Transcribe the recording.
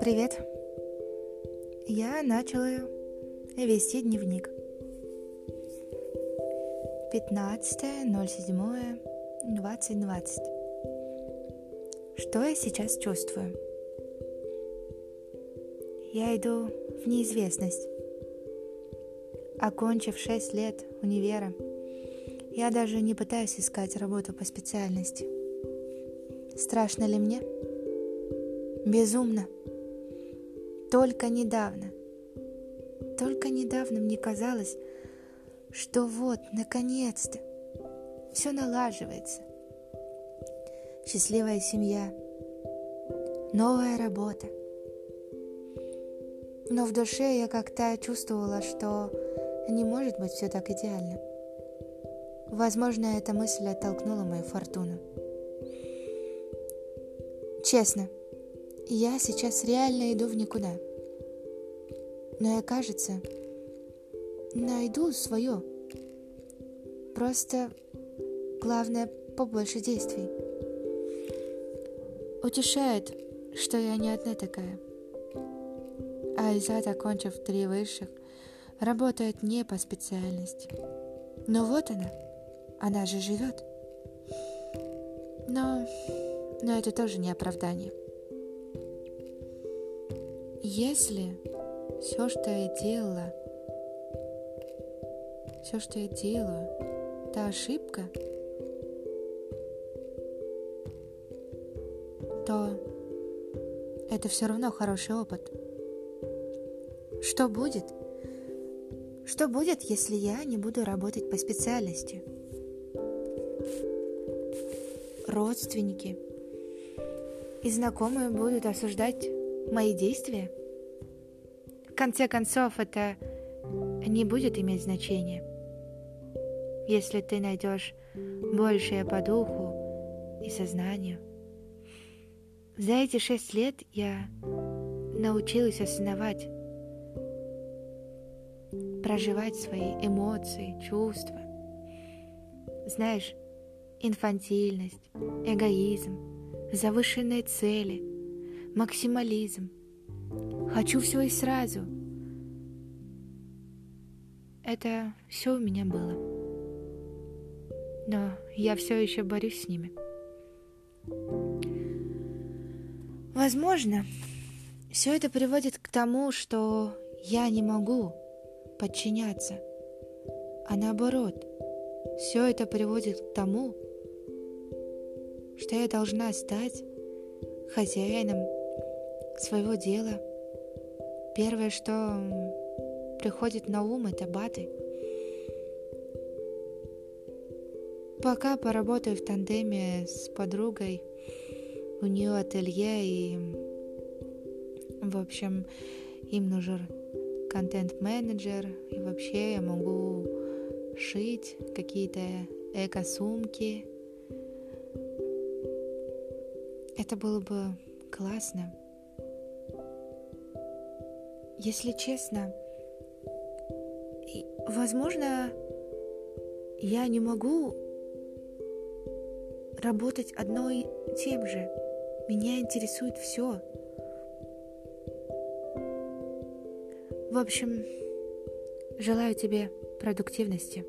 Привет. Я начала вести дневник. 15.07.2020. Что я сейчас чувствую? Я иду в неизвестность. Окончив 6 лет универа, я даже не пытаюсь искать работу по специальности. Страшно ли мне? Безумно. Только недавно, только недавно мне казалось, что вот, наконец-то, все налаживается. Счастливая семья, новая работа. Но в душе я как-то чувствовала, что не может быть все так идеально. Возможно, эта мысль оттолкнула мою фортуну. Честно, я сейчас реально иду в никуда. Но я, кажется, найду свое. Просто главное побольше действий. Утешает, что я не одна такая. Айзат, окончив три высших, работает не по специальности. Но вот она, она же живет. Но, но это тоже не оправдание. Если все, что я делала, все, что я делаю, это ошибка, то это все равно хороший опыт. Что будет? Что будет, если я не буду работать по специальности? Родственники и знакомые будут осуждать мои действия? В конце концов, это не будет иметь значения. Если ты найдешь большее по духу и сознанию. За эти шесть лет я научилась осознавать, проживать свои эмоции, чувства. Знаешь, инфантильность, эгоизм, завышенные цели – максимализм. Хочу все и сразу. Это все у меня было. Но я все еще борюсь с ними. Возможно, все это приводит к тому, что я не могу подчиняться, а наоборот, все это приводит к тому, что я должна стать хозяином своего дела. Первое, что приходит на ум, это баты. Пока поработаю в тандеме с подругой, у нее ателье и, в общем, им нужен контент-менеджер, и вообще я могу шить какие-то эко-сумки. Это было бы классно. Если честно, возможно, я не могу работать одной тем же. Меня интересует все. В общем, желаю тебе продуктивности.